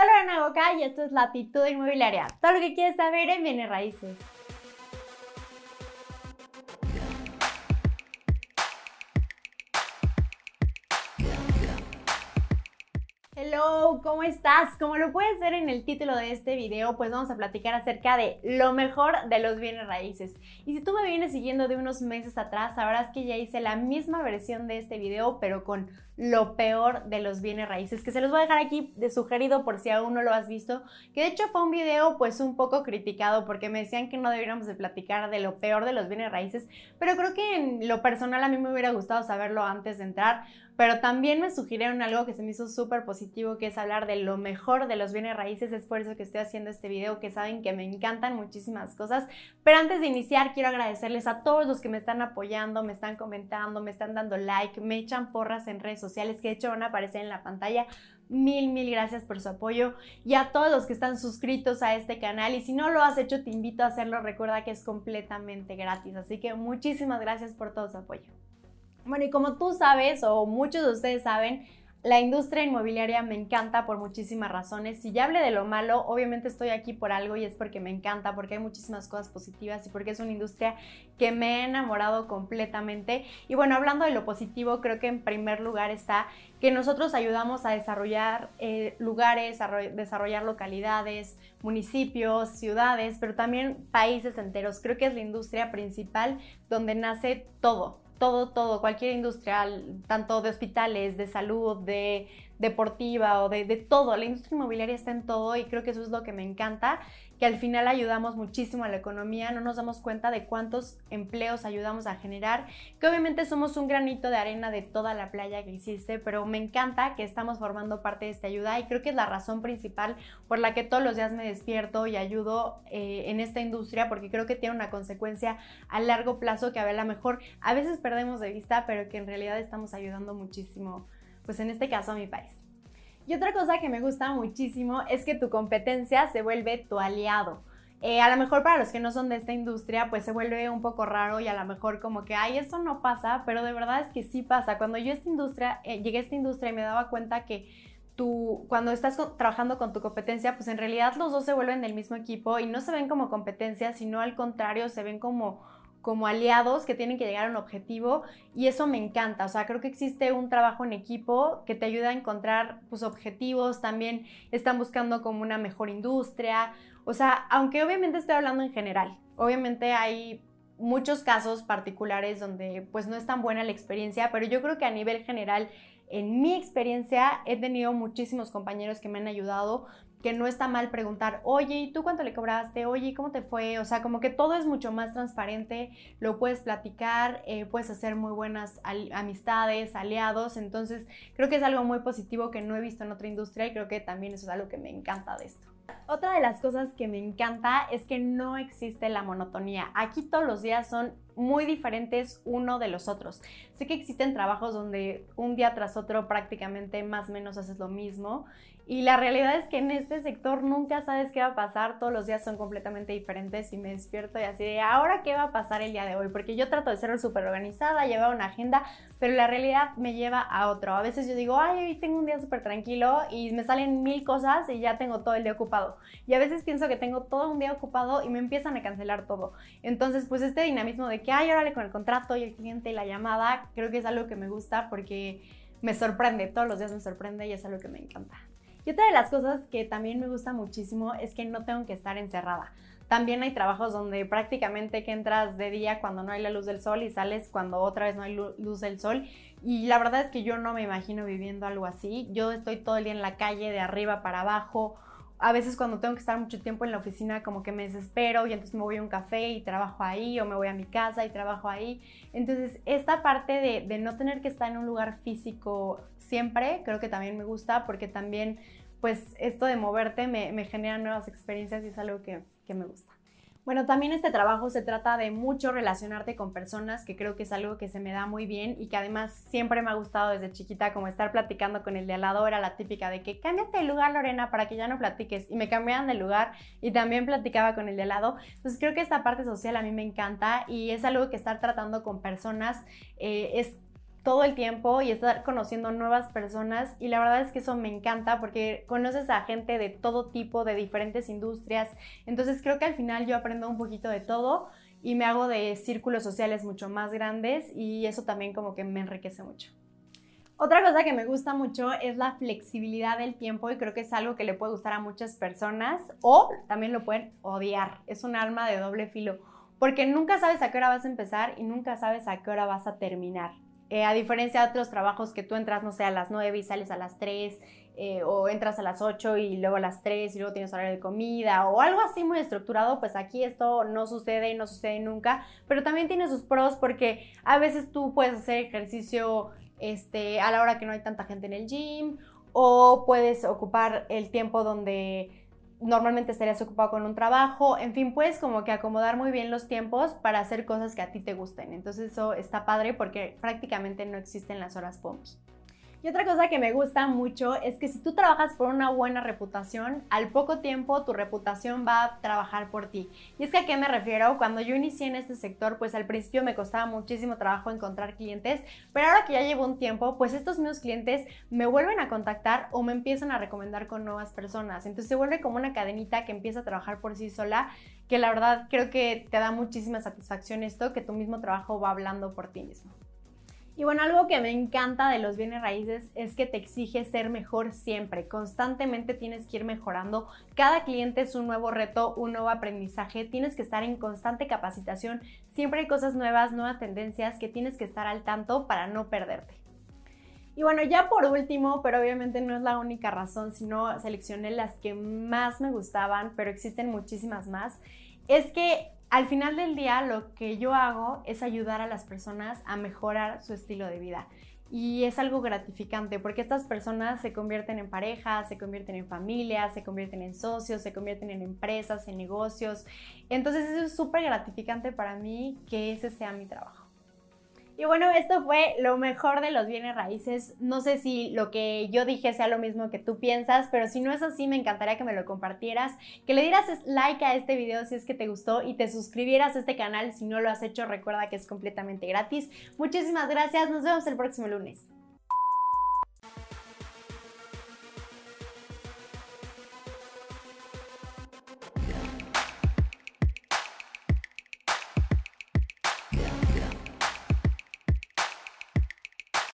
Soy Lorena Boca y esto es Latitud Inmobiliaria. Todo lo que quieres saber en bienes raíces. Hello, ¿cómo estás? Como lo puedes ver en el título de este video, pues vamos a platicar acerca de lo mejor de los bienes raíces. Y si tú me vienes siguiendo de unos meses atrás, sabrás que ya hice la misma versión de este video, pero con lo peor de los bienes raíces, que se los voy a dejar aquí de sugerido por si aún no lo has visto, que de hecho fue un video pues un poco criticado porque me decían que no deberíamos de platicar de lo peor de los bienes raíces, pero creo que en lo personal a mí me hubiera gustado saberlo antes de entrar, pero también me sugirieron algo que se me hizo súper positivo, que es hablar de lo mejor de los bienes raíces, es por eso que estoy haciendo este video, que saben que me encantan muchísimas cosas, pero antes de iniciar quiero agradecerles a todos los que me están apoyando, me están comentando, me están dando like, me echan porras en redes sociales, sociales que de hecho van a aparecer en la pantalla. Mil, mil gracias por su apoyo y a todos los que están suscritos a este canal. Y si no lo has hecho, te invito a hacerlo. Recuerda que es completamente gratis. Así que muchísimas gracias por todo su apoyo. Bueno, y como tú sabes, o muchos de ustedes saben, la industria inmobiliaria me encanta por muchísimas razones. Si ya hablé de lo malo, obviamente estoy aquí por algo y es porque me encanta, porque hay muchísimas cosas positivas y porque es una industria que me ha enamorado completamente. Y bueno, hablando de lo positivo, creo que en primer lugar está que nosotros ayudamos a desarrollar eh, lugares, a desarrollar localidades, municipios, ciudades, pero también países enteros. Creo que es la industria principal donde nace todo todo, todo, cualquier industrial, tanto de hospitales, de salud, de deportiva o de, de, todo. La industria inmobiliaria está en todo y creo que eso es lo que me encanta, que al final ayudamos muchísimo a la economía, no nos damos cuenta de cuántos empleos ayudamos a generar, que obviamente somos un granito de arena de toda la playa que existe, pero me encanta que estamos formando parte de esta ayuda y creo que es la razón principal por la que todos los días me despierto y ayudo eh, en esta industria, porque creo que tiene una consecuencia a largo plazo que a ver, mejor a veces perdemos de vista, pero que en realidad estamos ayudando muchísimo pues en este caso a mi país. Y otra cosa que me gusta muchísimo es que tu competencia se vuelve tu aliado. Eh, a lo mejor para los que no son de esta industria, pues se vuelve un poco raro y a lo mejor como que, ay, eso no pasa, pero de verdad es que sí pasa. Cuando yo esta industria, eh, llegué a esta industria y me daba cuenta que tú, cuando estás trabajando con tu competencia, pues en realidad los dos se vuelven del mismo equipo y no se ven como competencia, sino al contrario, se ven como como aliados que tienen que llegar a un objetivo y eso me encanta. O sea, creo que existe un trabajo en equipo que te ayuda a encontrar pues, objetivos, también están buscando como una mejor industria. O sea, aunque obviamente estoy hablando en general, obviamente hay muchos casos particulares donde pues no es tan buena la experiencia, pero yo creo que a nivel general, en mi experiencia, he tenido muchísimos compañeros que me han ayudado, que no está mal preguntar, oye, ¿y tú cuánto le cobraste? Oye, ¿cómo te fue? O sea, como que todo es mucho más transparente, lo puedes platicar, eh, puedes hacer muy buenas amistades, aliados, entonces creo que es algo muy positivo que no he visto en otra industria y creo que también eso es algo que me encanta de esto. Otra de las cosas que me encanta es que no existe la monotonía. Aquí todos los días son muy diferentes uno de los otros. Sé que existen trabajos donde un día tras otro prácticamente más o menos haces lo mismo y la realidad es que en este sector nunca sabes qué va a pasar, todos los días son completamente diferentes y me despierto y así de ahora qué va a pasar el día de hoy, porque yo trato de ser súper organizada, llevar una agenda, pero la realidad me lleva a otro. A veces yo digo, ay, hoy tengo un día súper tranquilo y me salen mil cosas y ya tengo todo el día ocupado. Y a veces pienso que tengo todo un día ocupado y me empiezan a cancelar todo. Entonces, pues este dinamismo de que, ay, órale con el contrato y el cliente y la llamada, creo que es algo que me gusta porque me sorprende, todos los días me sorprende y es algo que me encanta. Y otra de las cosas que también me gusta muchísimo es que no tengo que estar encerrada. También hay trabajos donde prácticamente que entras de día cuando no hay la luz del sol y sales cuando otra vez no hay luz del sol. Y la verdad es que yo no me imagino viviendo algo así. Yo estoy todo el día en la calle, de arriba para abajo. A veces cuando tengo que estar mucho tiempo en la oficina como que me desespero y entonces me voy a un café y trabajo ahí o me voy a mi casa y trabajo ahí. Entonces esta parte de, no tener que estar en un lugar físico siempre creo que también me gusta porque también pues esto de moverte me, genera nuevas experiencias y es algo que me gusta. Bueno, también este trabajo se trata de mucho relacionarte con personas, que creo que es algo que se me da muy bien y que además siempre me ha gustado desde chiquita, como estar platicando con el de al lado, era la típica de que cámbiate de lugar, Lorena, para que ya no platiques. Y me cambiaban de lugar y también platicaba con el de al lado. Entonces creo que esta parte social a mí me encanta y es algo que estar tratando con personas eh, es todo el tiempo y estar conociendo nuevas personas y la verdad es que eso me encanta porque conoces a gente de todo tipo, de diferentes industrias, entonces creo que al final yo aprendo un poquito de todo y me hago de círculos sociales mucho más grandes y eso también como que me enriquece mucho. Otra cosa que me gusta mucho es la flexibilidad del tiempo y creo que es algo que le puede gustar a muchas personas o también lo pueden odiar. Es un arma de doble filo porque nunca sabes a qué hora vas a empezar y nunca sabes a qué hora vas a terminar. Eh, a diferencia de otros trabajos que tú entras, no sé, a las 9 y sales a las 3, eh, o entras a las 8 y luego a las 3 y luego tienes horario de comida, o algo así muy estructurado, pues aquí esto no sucede y no sucede nunca, pero también tiene sus pros porque a veces tú puedes hacer ejercicio este, a la hora que no hay tanta gente en el gym, o puedes ocupar el tiempo donde normalmente estarías ocupado con un trabajo, en fin, puedes como que acomodar muy bien los tiempos para hacer cosas que a ti te gusten. Entonces eso está padre porque prácticamente no existen las horas POMS. Y otra cosa que me gusta mucho es que si tú trabajas por una buena reputación, al poco tiempo tu reputación va a trabajar por ti. Y es que a qué me refiero, cuando yo inicié en este sector, pues al principio me costaba muchísimo trabajo encontrar clientes, pero ahora que ya llevo un tiempo, pues estos mismos clientes me vuelven a contactar o me empiezan a recomendar con nuevas personas. Entonces se vuelve como una cadenita que empieza a trabajar por sí sola, que la verdad creo que te da muchísima satisfacción esto, que tu mismo trabajo va hablando por ti mismo. Y bueno, algo que me encanta de los bienes raíces es que te exige ser mejor siempre. Constantemente tienes que ir mejorando. Cada cliente es un nuevo reto, un nuevo aprendizaje. Tienes que estar en constante capacitación. Siempre hay cosas nuevas, nuevas tendencias que tienes que estar al tanto para no perderte. Y bueno, ya por último, pero obviamente no es la única razón, sino seleccioné las que más me gustaban, pero existen muchísimas más, es que al final del día lo que yo hago es ayudar a las personas a mejorar su estilo de vida. Y es algo gratificante porque estas personas se convierten en parejas, se convierten en familias, se convierten en socios, se convierten en empresas, en negocios. Entonces eso es súper gratificante para mí que ese sea mi trabajo. Y bueno, esto fue lo mejor de los bienes raíces. No sé si lo que yo dije sea lo mismo que tú piensas, pero si no es así, me encantaría que me lo compartieras, que le dieras like a este video si es que te gustó y te suscribieras a este canal si no lo has hecho. Recuerda que es completamente gratis. Muchísimas gracias. Nos vemos el próximo lunes.